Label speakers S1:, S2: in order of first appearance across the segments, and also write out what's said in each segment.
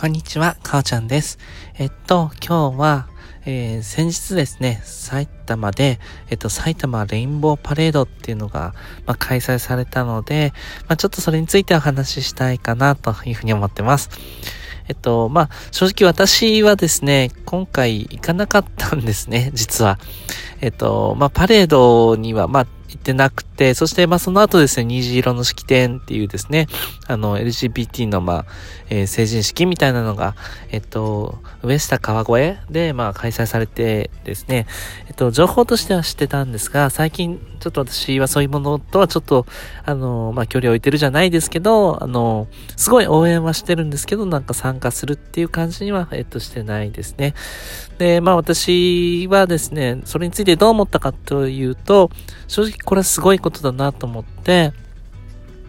S1: こんにちは、かおちゃんです。えっと、今日は、えー、先日ですね、埼玉で、えっと、埼玉レインボーパレードっていうのが、まあ、開催されたので、まあ、ちょっとそれについてお話ししたいかなというふうに思ってます。えっと、まあ、正直私はですね、今回行かなかったんですね、実は。えっと、まあ、パレードには、まあ、行ってなくて、そして、まあ、その後ですね、虹色の式典っていうですね、あの、LGBT の、まあ、えー、成人式みたいなのが、えっと、上下川越で、まあ、開催されてですね、えっと、情報としては知ってたんですが、最近、ちょっと私はそういうものとはちょっと、あの、まあ、距離を置いてるじゃないですけど、あの、すごい応援はしてるんですけど、なんか参加するっていう感じには、えっと、してないですね。で、まあ、私はですね、それについてどう思ったかというと、正直これはすごいことだなと思って、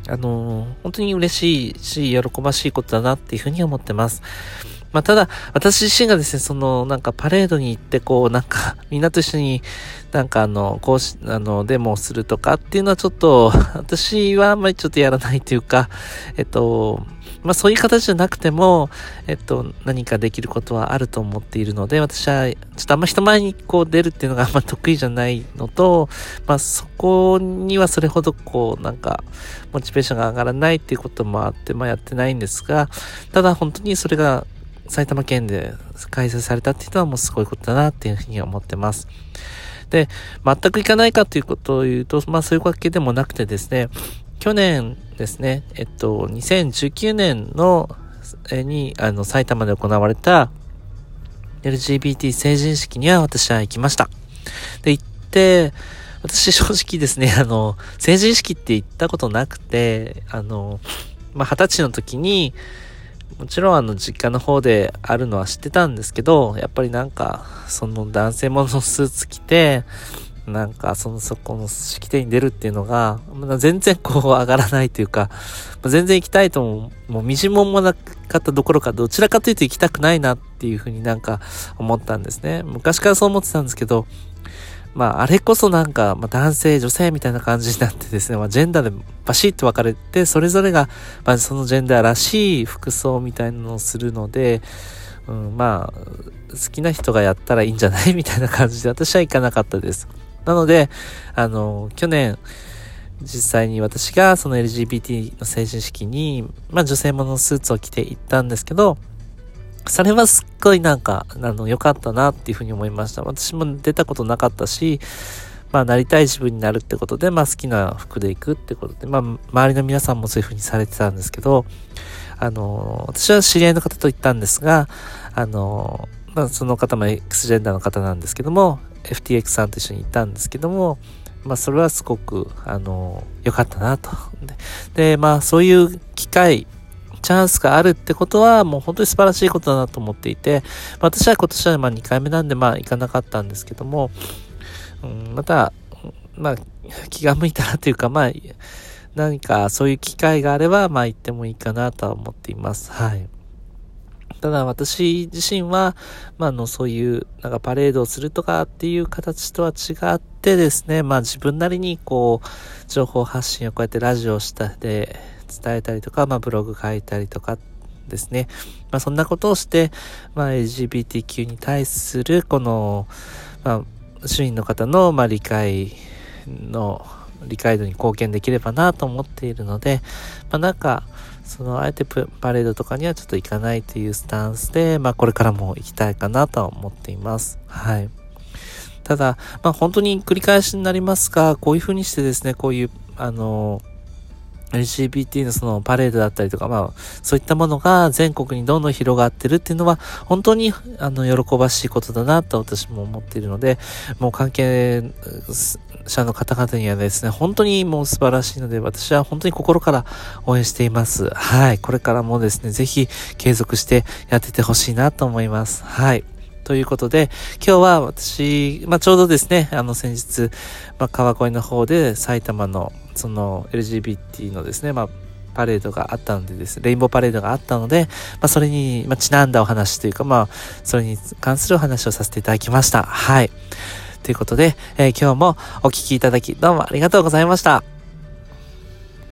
S1: あの本当に嬉しいし、喜ばしいことだなっていうふうに思ってます。まあ、ただ、私自身がですね、その、なんかパレードに行って、こう、なんか、みんなと一緒に、なんかあの、こうし、あの、デモをするとかっていうのはちょっと、私はあんまりちょっとやらないというか、えっと、まあそういう形じゃなくても、えっと、何かできることはあると思っているので、私は、ちょっとあんま人前にこう出るっていうのがあんま得意じゃないのと、まあそこにはそれほどこう、なんか、モチベーションが上がらないっていうこともあって、まあやってないんですが、ただ本当にそれが埼玉県で開催されたっていうのはもうすごいことだなっていうふうに思ってます。で、全く行かないかということを言うと、まあそういうわけでもなくてですね、去年ですね、えっと、2019年の、えに、あの、埼玉で行われた LGBT 成人式には私は行きました。で、行って、私正直ですね、あの、成人式って行ったことなくて、あの、まあ、二十歳の時に、もちろんあの実家の方であるのは知ってたんですけど、やっぱりなんか、その男性ものスーツ着て、なんかそのそこの式典に出るっていうのが、全然こう上がらないというか、全然行きたいとも、もうみじももなかったどころか、どちらかというと行きたくないなっていうふうになんか思ったんですね。昔からそう思ってたんですけど、まあ、あれこそなんか、まあ、男性、女性みたいな感じになってですね、まあ、ジェンダーでバシッと分かれて、それぞれが、まあ、そのジェンダーらしい服装みたいなのをするので、うん、まあ、好きな人がやったらいいんじゃないみたいな感じで、私は行かなかったです。なので、あの、去年、実際に私がその LGBT の成人式に、まあ女性ものスーツを着て行ったんですけど、それはすっごいなんか、あの、良かったなっていうふうに思いました。私も出たことなかったし、まあ、なりたい自分になるってことで、まあ、好きな服で行くってことで、まあ、周りの皆さんもそういうふうにされてたんですけど、あの、私は知り合いの方と行ったんですが、あの、まあ、その方も X ジェンダーの方なんですけども、FTX さんと一緒に行ったんですけども、まあ、それはすごく、あの、良かったなと。で、まあ、そういう機会、チャンスがあるってことはもう本当に素晴らしいことだなと思っていて、私は今年はまあ2回目なんでまあ行かなかったんですけども、うん、また、まあ気が向いたらというかまあ何かそういう機会があればまあ行ってもいいかなとは思っています。はい。ただ私自身は、まあ、あの、そういう、なんかパレードをするとかっていう形とは違ってですね、まあ自分なりにこう、情報発信をこうやってラジオしたで、伝えたりとか、まあ、ブログ書いたりとかですね。まあ、そんなことをして、まあ、LGBTQ に対する、この、まあ、周囲の方の、まあ、理解の、理解度に貢献できればなと思っているので、まあ、なんか、その、あえてパレードとかにはちょっと行かないというスタンスで、まあ、これからも行きたいかなとは思っています。はい。ただ、まあ、本当に繰り返しになりますが、こういうふうにしてですね、こういう、あの、LGBT のそのパレードだったりとか、まあ、そういったものが全国にどんどん広がってるっていうのは、本当に、あの、喜ばしいことだなと私も思っているので、もう関係者の方々にはですね、本当にもう素晴らしいので、私は本当に心から応援しています。はい。これからもですね、ぜひ継続してやっててほしいなと思います。はい。ということで、今日は私、まあ、ちょうどですね、あの先日、まあ、川越の方で埼玉のその LGBT のですね、まあ、パレードがあったのでです、レインボーパレードがあったので、まあ、それに、ま、ちなんだお話というか、まあ、それに関するお話をさせていただきました。はい。ということで、えー、今日もお聴きいただき、どうもありがとうございました。